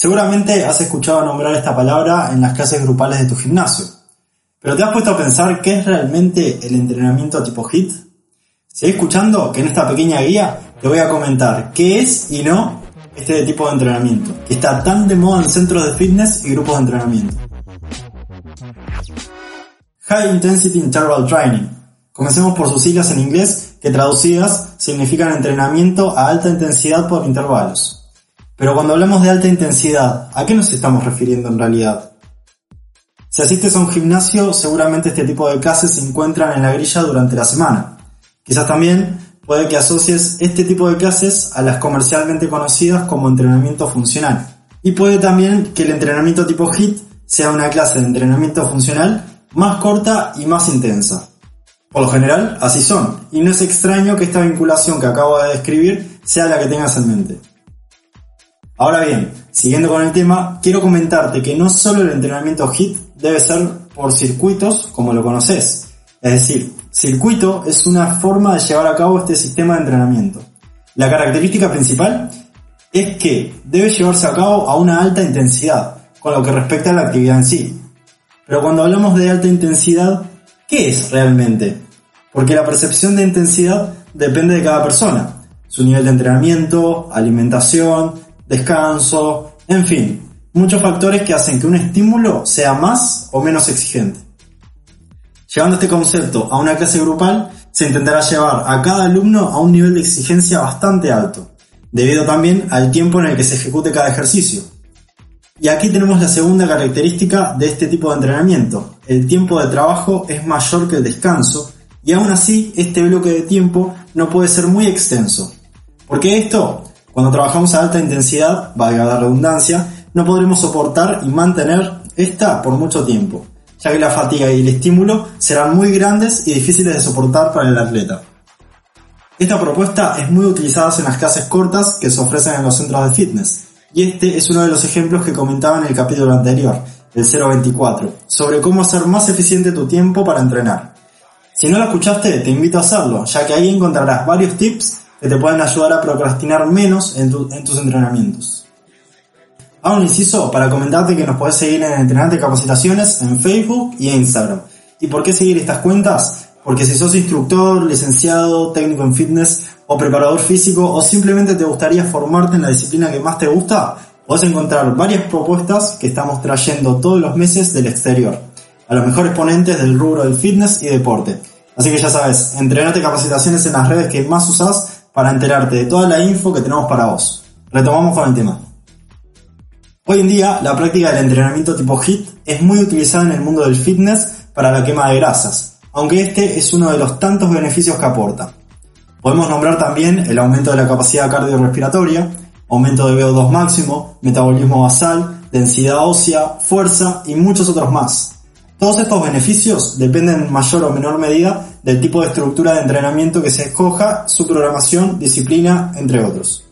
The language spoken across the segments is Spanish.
Seguramente has escuchado nombrar esta palabra en las clases grupales de tu gimnasio, pero ¿te has puesto a pensar qué es realmente el entrenamiento tipo HIT? Sigue escuchando que en esta pequeña guía te voy a comentar qué es y no este tipo de entrenamiento, que está tan de moda en centros de fitness y grupos de entrenamiento. High Intensity Interval Training. Comencemos por sus siglas en inglés, que traducidas significan entrenamiento a alta intensidad por intervalos. Pero cuando hablamos de alta intensidad, ¿a qué nos estamos refiriendo en realidad? Si asistes a un gimnasio, seguramente este tipo de clases se encuentran en la grilla durante la semana. Quizás también puede que asocies este tipo de clases a las comercialmente conocidas como entrenamiento funcional. Y puede también que el entrenamiento tipo HIT sea una clase de entrenamiento funcional más corta y más intensa. Por lo general, así son, y no es extraño que esta vinculación que acabo de describir sea la que tengas en mente. Ahora bien, siguiendo con el tema, quiero comentarte que no solo el entrenamiento HIT debe ser por circuitos como lo conoces. Es decir, circuito es una forma de llevar a cabo este sistema de entrenamiento. La característica principal es que debe llevarse a cabo a una alta intensidad, con lo que respecta a la actividad en sí. Pero cuando hablamos de alta intensidad, ¿qué es realmente? Porque la percepción de intensidad depende de cada persona, su nivel de entrenamiento, alimentación, descanso, en fin, muchos factores que hacen que un estímulo sea más o menos exigente. Llevando este concepto a una clase grupal, se intentará llevar a cada alumno a un nivel de exigencia bastante alto, debido también al tiempo en el que se ejecute cada ejercicio. Y aquí tenemos la segunda característica de este tipo de entrenamiento. El tiempo de trabajo es mayor que el descanso y aún así este bloque de tiempo no puede ser muy extenso. Porque esto, cuando trabajamos a alta intensidad, valga la redundancia, no podremos soportar y mantener esta por mucho tiempo, ya que la fatiga y el estímulo serán muy grandes y difíciles de soportar para el atleta. Esta propuesta es muy utilizada en las clases cortas que se ofrecen en los centros de fitness, y este es uno de los ejemplos que comentaba en el capítulo anterior, el 024, sobre cómo hacer más eficiente tu tiempo para entrenar. Si no lo escuchaste, te invito a hacerlo, ya que ahí encontrarás varios tips que te pueden ayudar a procrastinar menos en, tus entrenamientos. Hago un inciso para comentarte que nos puedes seguir en Entrenante Capacitaciones en Facebook y Instagram. ¿Y por qué seguir estas cuentas? Porque si sos instructor, licenciado, técnico en fitness o preparador físico o simplemente te gustaría formarte en la disciplina que más te gusta, podés encontrar varias propuestas que estamos trayendo todos los meses del exterior, a los mejores ponentes del rubro del fitness y deporte. Así que ya sabes, entrenate capacitaciones en las redes que más usás para enterarte de toda la info que tenemos para vos. Retomamos con el tema. Hoy en día, la práctica del entrenamiento tipo HIT es muy utilizada en el mundo del fitness para la quema de grasas, aunque este es uno de los tantos beneficios que aporta. Podemos nombrar también el aumento de la capacidad cardiorrespiratoria, aumento de VO2 máximo, metabolismo basal, densidad ósea, fuerza y muchos otros más. Todos estos beneficios dependen en mayor o menor medida del tipo de estructura de entrenamiento que se escoja, su programación, disciplina, entre otros.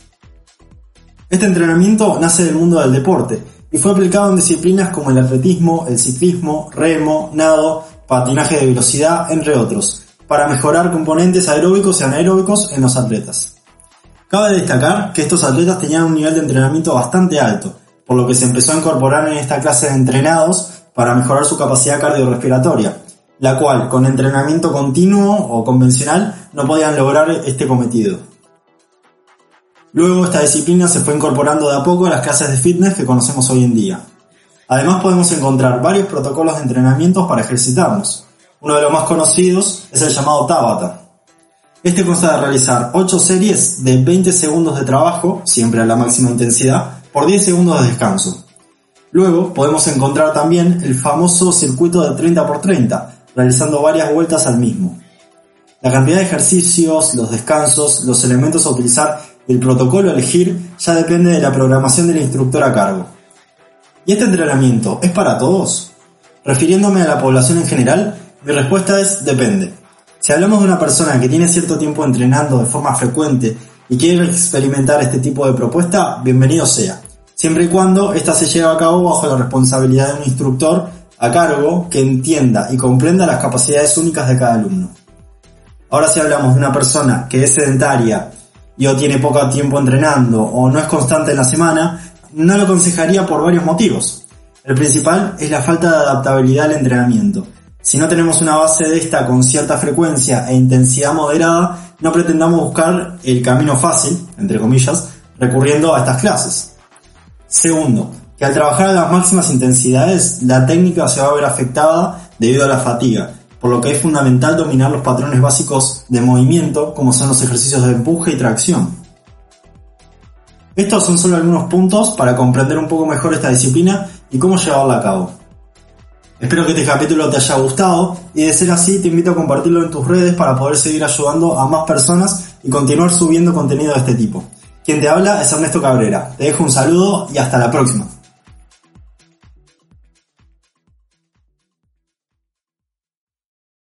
Este entrenamiento nace del mundo del deporte y fue aplicado en disciplinas como el atletismo, el ciclismo, remo, nado, patinaje de velocidad, entre otros, para mejorar componentes aeróbicos y anaeróbicos en los atletas. Cabe destacar que estos atletas tenían un nivel de entrenamiento bastante alto, por lo que se empezó a incorporar en esta clase de entrenados para mejorar su capacidad cardiorrespiratoria, la cual con entrenamiento continuo o convencional no podían lograr este cometido. Luego esta disciplina se fue incorporando de a poco a las clases de fitness que conocemos hoy en día. Además podemos encontrar varios protocolos de entrenamiento para ejercitarnos, uno de los más conocidos es el llamado Tabata. Este consta de realizar 8 series de 20 segundos de trabajo, siempre a la máxima intensidad, por 10 segundos de descanso. Luego podemos encontrar también el famoso circuito de 30 x 30, realizando varias vueltas al mismo. La cantidad de ejercicios, los descansos, los elementos a utilizar y el protocolo a elegir ya depende de la programación del instructor a cargo. ¿Y este entrenamiento es para todos? Refiriéndome a la población en general, mi respuesta es depende. Si hablamos de una persona que tiene cierto tiempo entrenando de forma frecuente y quiere experimentar este tipo de propuesta, bienvenido sea, siempre y cuando ésta se lleve a cabo bajo la responsabilidad de un instructor a cargo que entienda y comprenda las capacidades únicas de cada alumno. Ahora si hablamos de una persona que es sedentaria y o tiene poco tiempo entrenando o no es constante en la semana, no lo aconsejaría por varios motivos. El principal es la falta de adaptabilidad al entrenamiento. Si no tenemos una base de esta con cierta frecuencia e intensidad moderada, no pretendamos buscar el camino fácil, entre comillas, recurriendo a estas clases. Segundo, que al trabajar a las máximas intensidades, la técnica se va a ver afectada debido a la fatiga, por lo que es fundamental dominar los patrones básicos de movimiento, como son los ejercicios de empuje y tracción. Estos son solo algunos puntos para comprender un poco mejor esta disciplina y cómo llevarla a cabo. Espero que este capítulo te haya gustado y de ser así te invito a compartirlo en tus redes para poder seguir ayudando a más personas y continuar subiendo contenido de este tipo. Quien te habla es Ernesto Cabrera. Te dejo un saludo y hasta la próxima.